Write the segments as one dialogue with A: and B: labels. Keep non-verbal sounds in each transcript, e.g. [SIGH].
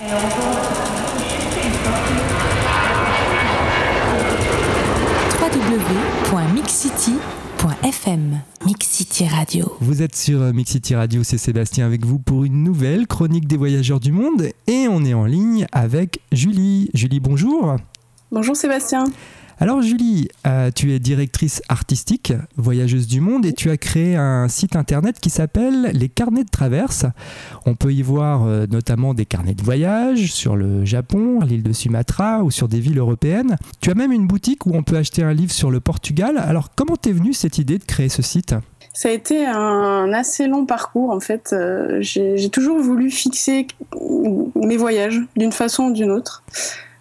A: www.mixcity.fm Mixcity Radio.
B: Vous êtes sur Mixcity Radio, c'est Sébastien avec vous pour une nouvelle chronique des voyageurs du monde et on est en ligne avec Julie. Julie, bonjour.
C: Bonjour Sébastien.
B: Alors Julie, euh, tu es directrice artistique, voyageuse du monde, et tu as créé un site internet qui s'appelle Les Carnets de Traverse. On peut y voir euh, notamment des carnets de voyage sur le Japon, l'île de Sumatra ou sur des villes européennes. Tu as même une boutique où on peut acheter un livre sur le Portugal. Alors comment t'es venue cette idée de créer ce site?
C: Ça a été un assez long parcours en fait. Euh, j'ai toujours voulu fixer mes voyages d'une façon ou d'une autre.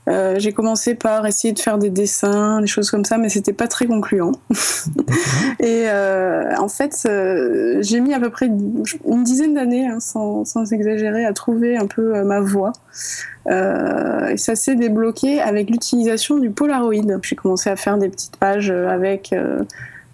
C: Euh, j'ai commencé par essayer de faire des dessins, des choses comme ça, mais c'était pas très concluant. [LAUGHS] et euh, en fait, euh, j'ai mis à peu près une dizaine d'années, hein, sans, sans, exagérer, à trouver un peu ma voie. et ça s'est débloqué avec l'utilisation du Polaroid. J'ai commencé à faire des petites pages avec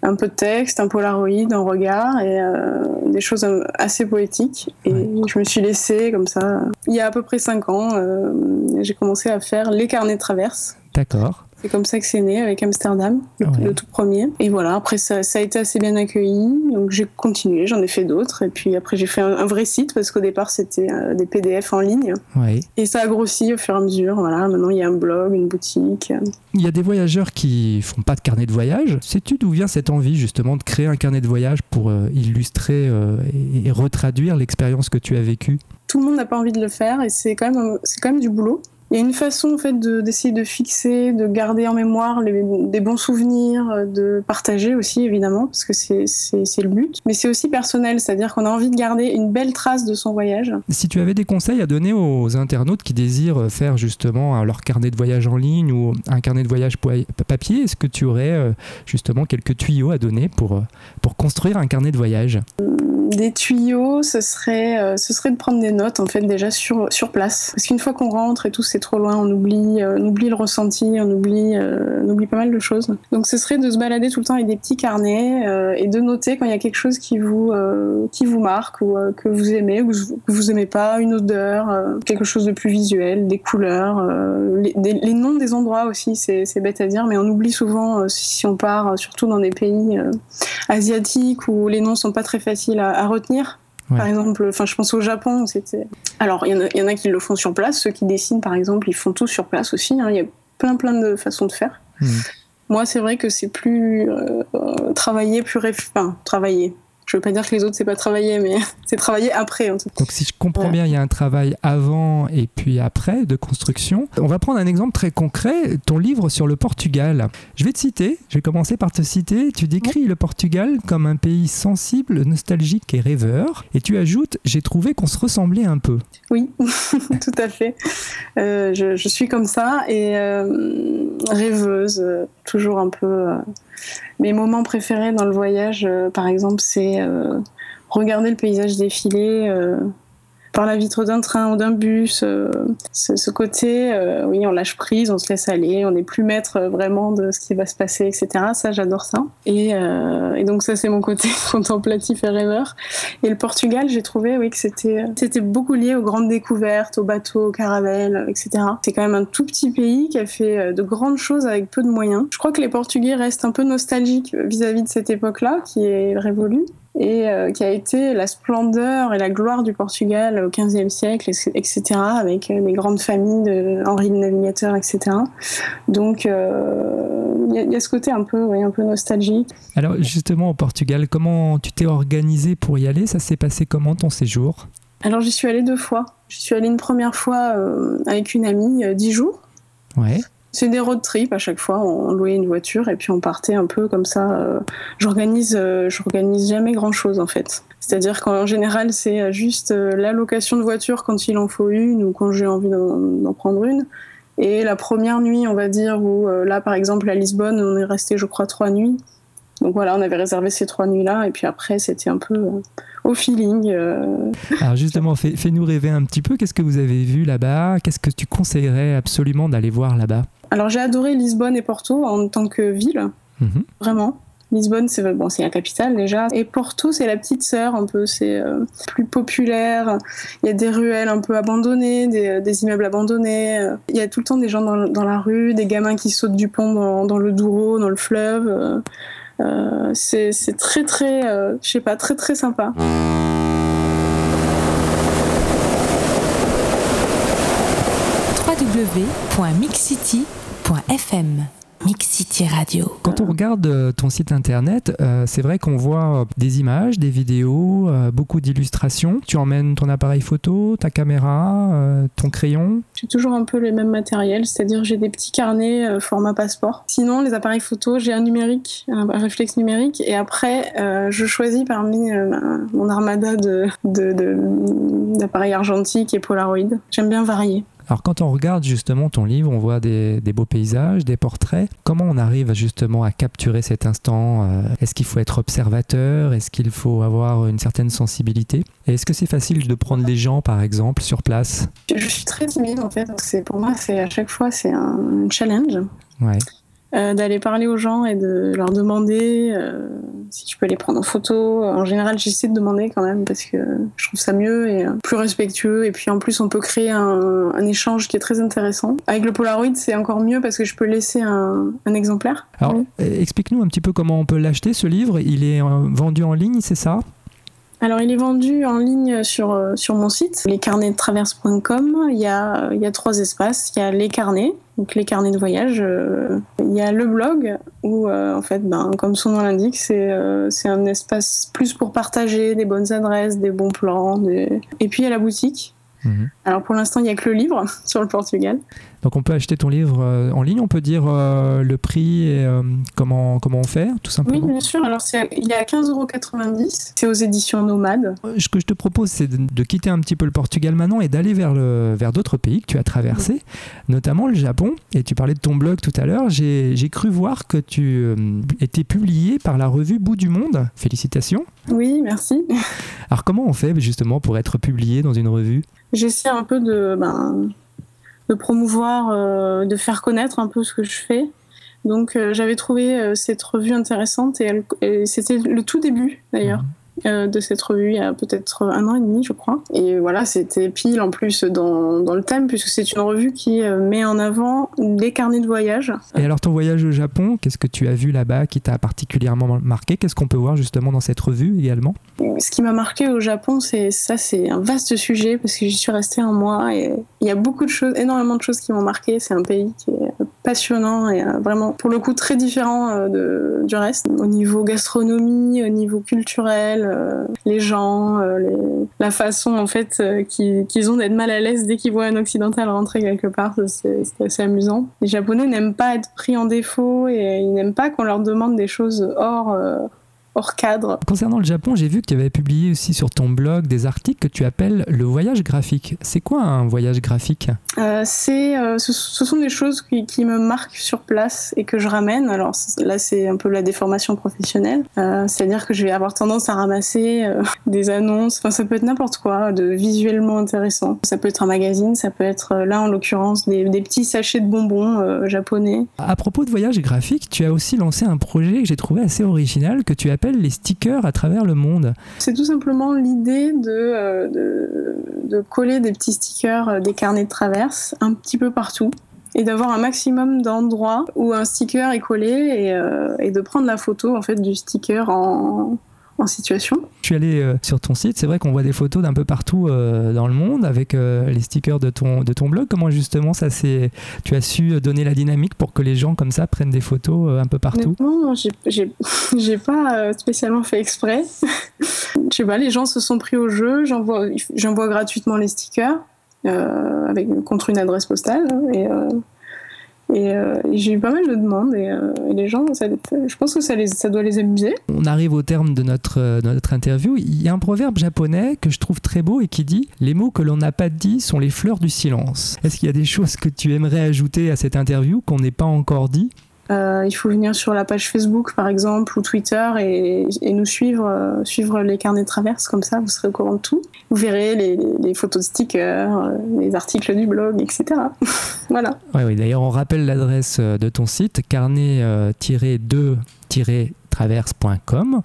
C: un peu de texte, un polaroid, un regard et euh, des choses assez poétiques. Et je me suis laissée comme ça. Il y a à peu près cinq ans, euh, j'ai commencé à faire les carnets de traverse.
B: D'accord.
C: C'est comme ça que c'est né avec Amsterdam, le, tout premier. Et voilà, après ça, ça, a été assez bien accueilli, donc j'ai continué, j'en ai fait d'autres. Et puis après j'ai fait un, vrai site parce qu'au départ c'était euh, des PDF en ligne. Et ça a grossi au fur et à mesure. Voilà, maintenant il y a un blog, une boutique.
B: Il y a des voyageurs qui font pas de carnet de voyage. Sais-tu d'où vient cette envie justement de créer un carnet de voyage pour euh, illustrer euh, et, retraduire l'expérience que tu as vécue?
C: Tout le monde n'a pas envie de le faire et c'est quand même c'est quand même du boulot. Il y a une façon en fait d'essayer de, fixer, de garder en mémoire des bons souvenirs, euh, de partager aussi évidemment parce que c'est le but. Mais c'est aussi personnel, c'est-à-dire qu'on a envie de garder une belle trace de son voyage.
B: Si tu avais des conseils à donner aux internautes qui désirent faire justement leur carnet de voyage en ligne ou un carnet de voyage papier, est-ce que tu aurais euh, justement quelques tuyaux à donner pour, euh, pour construire un carnet de voyage?
C: Des tuyaux, ce serait, ce serait de prendre des notes en fait déjà sur, sur place. Parce qu'une fois qu'on rentre et tout, c'est trop loin, on oublie, euh, on oublie le ressenti, on oublie, euh, on oublie pas mal de choses. Donc ce serait de se balader tout le temps avec des petits carnets euh, et de noter quand il y a quelque chose qui vous, qui vous marque ou que vous aimez ou que vous aimez pas, une odeur, quelque chose de plus visuel, des couleurs, les, les, noms des endroits aussi, c'est bête à dire, mais on oublie souvent si on part surtout dans des pays asiatiques où les noms sont pas très faciles à retenir. Par exemple, enfin, je pense au Japon, c'était. Alors, il y, en a qui le font sur place. Ceux qui dessinent, par exemple, ils font tout sur place aussi. Hein. Il y a plein, plein de façons de faire. Mmh. Moi, c'est vrai que c'est plus euh, travailler, plus réf... enfin, travailler je veux pas dire que les autres c'est pas travailler, mais [LAUGHS] c'est travailler après en tout
B: Donc si je comprends bien, il y a un travail avant et puis après de construction. On va prendre un exemple très concret, ton livre sur le Portugal. Je vais te citer, je vais commencer par te citer. Tu décris le Portugal comme un pays sensible, nostalgique et rêveur. Et tu ajoutes, j'ai trouvé qu'on se ressemblait un peu.
C: Oui, [LAUGHS] tout à fait. Euh, je, je, suis comme ça et euh, rêveuse, toujours un peu. Euh, mes moments préférés dans le voyage, euh, par exemple, c'est euh, regarder le paysage défiler euh, par la vitre d'un train ou d'un bus. ce, côté, oui, on lâche prise, on se laisse aller, on n'est plus maître vraiment de ce qui va se passer, etc. Ça, j'adore ça. Et, donc ça, c'est mon côté [LAUGHS] contemplatif et rêveur. Et le Portugal, j'ai trouvé, oui, que c'était c'était beaucoup lié aux grandes découvertes, aux bateaux, aux caravelles, etc. C'est quand même un tout petit pays qui a fait de grandes choses avec peu de moyens. Je crois que les Portugais restent un peu nostalgiques vis-à-vis de cette époque-là, qui est révolue et euh, qui a été la splendeur et la gloire du Portugal au XVe siècle, etc., avec euh, les grandes familles de Henri le Navigateur, etc. Donc, il euh, y, a ce côté un peu, oui, un peu nostalgique.
B: Alors, justement, au Portugal, comment tu t'es organisé pour y aller? Ça s'est passé comment ton séjour?
C: Alors, j'y suis allée deux fois. J'y suis allée une première fois avec une amie, dix jours.
B: Ouais.
C: C'est des road trips à chaque fois. On louait une voiture et puis on partait un peu comme ça. Euh, j'organise, euh, j'organise jamais grand chose en fait. C'est-à-dire qu'en général, c'est juste euh, la location de voiture quand il en faut une ou quand j'ai envie d'en prendre une. Et la première nuit, on va dire, où là, par exemple, à Lisbonne, on est resté, je crois, trois nuits. Donc voilà, on avait réservé ces trois nuits-là, et puis après, c'était un peu au feeling.
B: Alors justement, fais-nous rêver un petit peu. Qu'est-ce que vous avez vu là-bas? Qu'est-ce que tu conseillerais absolument d'aller voir là-bas?
C: Alors j'ai adoré Lisbonne et Porto en tant que ville, mhm. vraiment. Lisbonne, c'est bon, c'est la capitale déjà. Et Porto, c'est la petite sœur un peu. C'est euh, plus populaire. Il y a des ruelles un peu abandonnées, des, des immeubles abandonnés. Il y a tout le temps des gens dans, dans la rue, des gamins qui sautent du pont dans, dans le Douro, dans le fleuve. Euh, c'est très très, euh, je sais pas, très très sympa.
A: www.mixcity.fm Mix City Radio.
B: Quand on regarde euh, ton site internet, euh, c'est vrai qu'on voit des images, des vidéos, euh, beaucoup d'illustrations. Tu emmènes ton appareil photo, ta caméra, ton crayon
C: J'ai toujours un peu les mêmes matériels, c'est-à-dire j'ai des petits carnets format passeport. Sinon, les appareils photo, j'ai un numérique, un réflexe numérique, et après, je choisis parmi mon armada d'appareils de, argentiques et Polaroid. J'aime bien varier.
B: Alors quand on regarde justement ton livre, on voit des, beaux paysages, des portraits. Comment on arrive justement à capturer cet instant euh, Est-ce qu'il faut être observateur Est-ce qu'il faut avoir une certaine sensibilité? Est-ce que c'est facile de prendre les gens par exemple sur place?
C: Je suis très timide en fait. C'est pour moi, c'est à chaque fois c'est un challenge.
B: Ouais.
C: Euh, d'aller parler aux gens et de leur demander euh, si tu peux les prendre en photo. En général, j'essaie de demander quand même parce que je trouve ça mieux et plus respectueux. Et puis en plus, on peut créer un, échange qui est très intéressant. Avec le Polaroid, c'est encore mieux parce que je peux laisser un, exemplaire.
B: Alors, explique-nous un petit peu comment on peut l'acheter ce livre. Il est euh, vendu en ligne, c'est ça?
C: Alors, il est vendu en ligne sur, sur mon site, lescarnetsdetraverse.com. Il y a, il y a trois espaces. Il y a les carnets, donc les carnets de voyage. Euh, il y a le blog où, euh, en fait, ben, comme son nom l'indique, c'est euh, c'est un espace plus pour partager des bonnes adresses, des bons plans. Et puis il y a la boutique. Mhm. Alors pour l'instant, il n'y a que le livre [LAUGHS] sur le Portugal.
B: Donc on peut acheter ton livre euh, en ligne, on peut dire euh, le prix et euh, comment, comment on fait, tout simplement
C: Oui, bien sûr. Alors il est à 15,90€. C'est aux éditions Nomades.
B: Ce que je te propose, c'est de, quitter un petit peu le Portugal maintenant et d'aller vers, vers d'autres pays que tu as traversés, notamment le Japon. Et tu parlais de ton blog tout à l'heure. J'ai cru voir que tu étais publié par la revue Bout du Monde. Félicitations.
C: Oui, merci.
B: Alors comment on fait justement pour être publié dans une revue?
C: J'essaie un peu de... Ben de promouvoir, euh, de faire connaître un peu ce que je fais. Donc euh, j'avais trouvé euh, cette revue intéressante et, c'était le tout début d'ailleurs. Mhm. Euh, de cette revue il y a peut-être un an et demi, je crois. Et voilà, c'était pile en plus dans, dans le thème, puisque c'est une revue qui euh, met en avant des carnets de voyage.
B: Et alors, ton voyage au Japon, qu'est-ce que tu as vu là-bas qui t'a particulièrement marqué? Qu'est-ce qu'on peut voir justement dans cette revue également?
C: Ce qui m'a marqué au Japon, c'est ça, c'est un vaste sujet, parce que j'y suis restée un mois et il y a beaucoup de choses, énormément de choses qui m'ont marqué. C'est un pays qui est passionnant et euh, vraiment, pour le coup, très différent de, du reste, au niveau gastronomie, au niveau culturel euh, les gens, euh, la façon en fait euh, qu'ils ont d'être mal à l'aise dès qu'ils voient un occidental rentrer quelque part, c'est assez amusant. Les Japonais n'aiment pas être pris en défaut et ils n'aiment pas qu'on leur demande des choses hors hors cadre.
B: Concernant le Japon, j'ai vu que tu avais publié aussi sur ton blog des articles que tu appelles le voyage graphique. C'est quoi un voyage graphique?
C: Euh, c'est, euh, ce, sont des choses qui, me marquent sur place et que je ramène. Alors là, c'est un peu la déformation professionnelle. Euh, c'est-à-dire que je vais avoir tendance à ramasser [LAUGHS] des annonces. Enfin, ça peut être n'importe quoi de visuellement intéressant. Ça peut être un magazine, ça peut être là en l'occurrence des, des petits sachets de bonbons japonais.
B: À propos de voyage graphique, tu as aussi lancé un projet que j'ai trouvé assez original que tu appelles les stickers à travers le monde.
C: C'est tout simplement l'idée de, euh, coller des petits stickers, euh, des carnets de traverse un petit peu partout et d'avoir un maximum d'endroits où un sticker est collé et, euh, et, de prendre la photo en fait du sticker en, en situation.
B: Je suis allé euh, sur ton site, c'est vrai qu'on voit des photos d'un peu partout euh, dans le monde avec euh, les stickers de ton, de ton blog. Comment justement ça c'est tu as su donner la dynamique pour que les gens comme ça prennent des photos un peu partout?
C: Non, j'ai [LAUGHS] pas spécialement fait exprès. [LAUGHS] Je sais pas, les gens se sont pris au jeu, j'envoie gratuitement les stickers avec, contre une adresse postale et euh, et, j'ai eu pas mal de demandes et, euh, les gens, je pense que ça, les, ça doit les amuser.
B: On arrive au terme de notre, euh, notre interview. Il y a un proverbe japonais que je trouve très beau et qui dit Les mots que l'on n'a pas dit sont les fleurs du silence. Est-ce qu'il y a des choses que tu aimerais ajouter à cette interview qu'on n'ait pas encore dit?
C: Euh, il faut venir sur la page Facebook par exemple ou Twitter et, nous suivre, euh, suivre les carnets de traverse comme ça vous serez au courant de tout. Vous verrez les, photos de stickers, euh, les articles du blog, etc. [LAUGHS] voilà.
B: oui, d'ailleurs on rappelle l'adresse de ton site carnet-2- carnettraverse.com.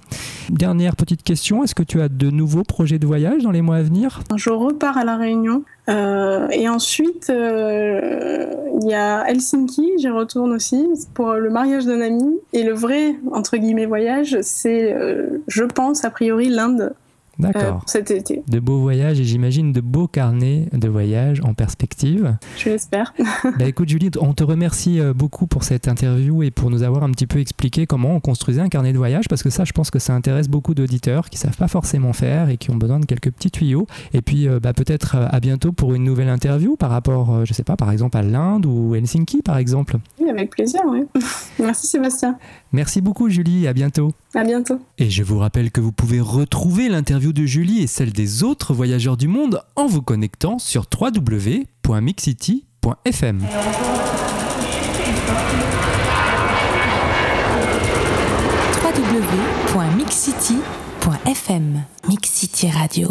B: Dernière petite question, est-ce que tu as de nouveaux projets de voyage dans les mois à venir?
C: Je repars à La Réunion. Euh, et ensuite, euh, il y a Helsinki, j'y retourne aussi pour le mariage d'un ami. Et le vrai, entre guillemets, voyage, c'est, euh, je pense, a priori, l'Inde.
B: D'accord.
C: cet été.
B: De beaux voyages et j'imagine de beaux carnets de voyage en perspective.
C: Je l'espère. [LAUGHS]
B: bah écoute Julie, on te remercie beaucoup pour cette interview et pour nous avoir un petit peu expliqué comment on construisait un carnet de voyage parce que ça je pense que ça intéresse beaucoup d'auditeurs qui savent pas forcément faire et qui ont besoin de quelques petits tuyaux. Et puis bah, peut-être à bientôt pour une nouvelle interview par rapport, je sais pas, par exemple à l'Inde ou Helsinki par exemple.
C: Oui, avec plaisir, oui. [LAUGHS] Merci Sébastien.
B: Merci beaucoup Julie, à bientôt.
C: À bientôt.
B: Et je vous rappelle que vous pouvez retrouver l'interview de Julie et celle des autres voyageurs du monde en vous connectant sur www.mixcity.fm.
A: www.mixcity.fm Mix City Radio.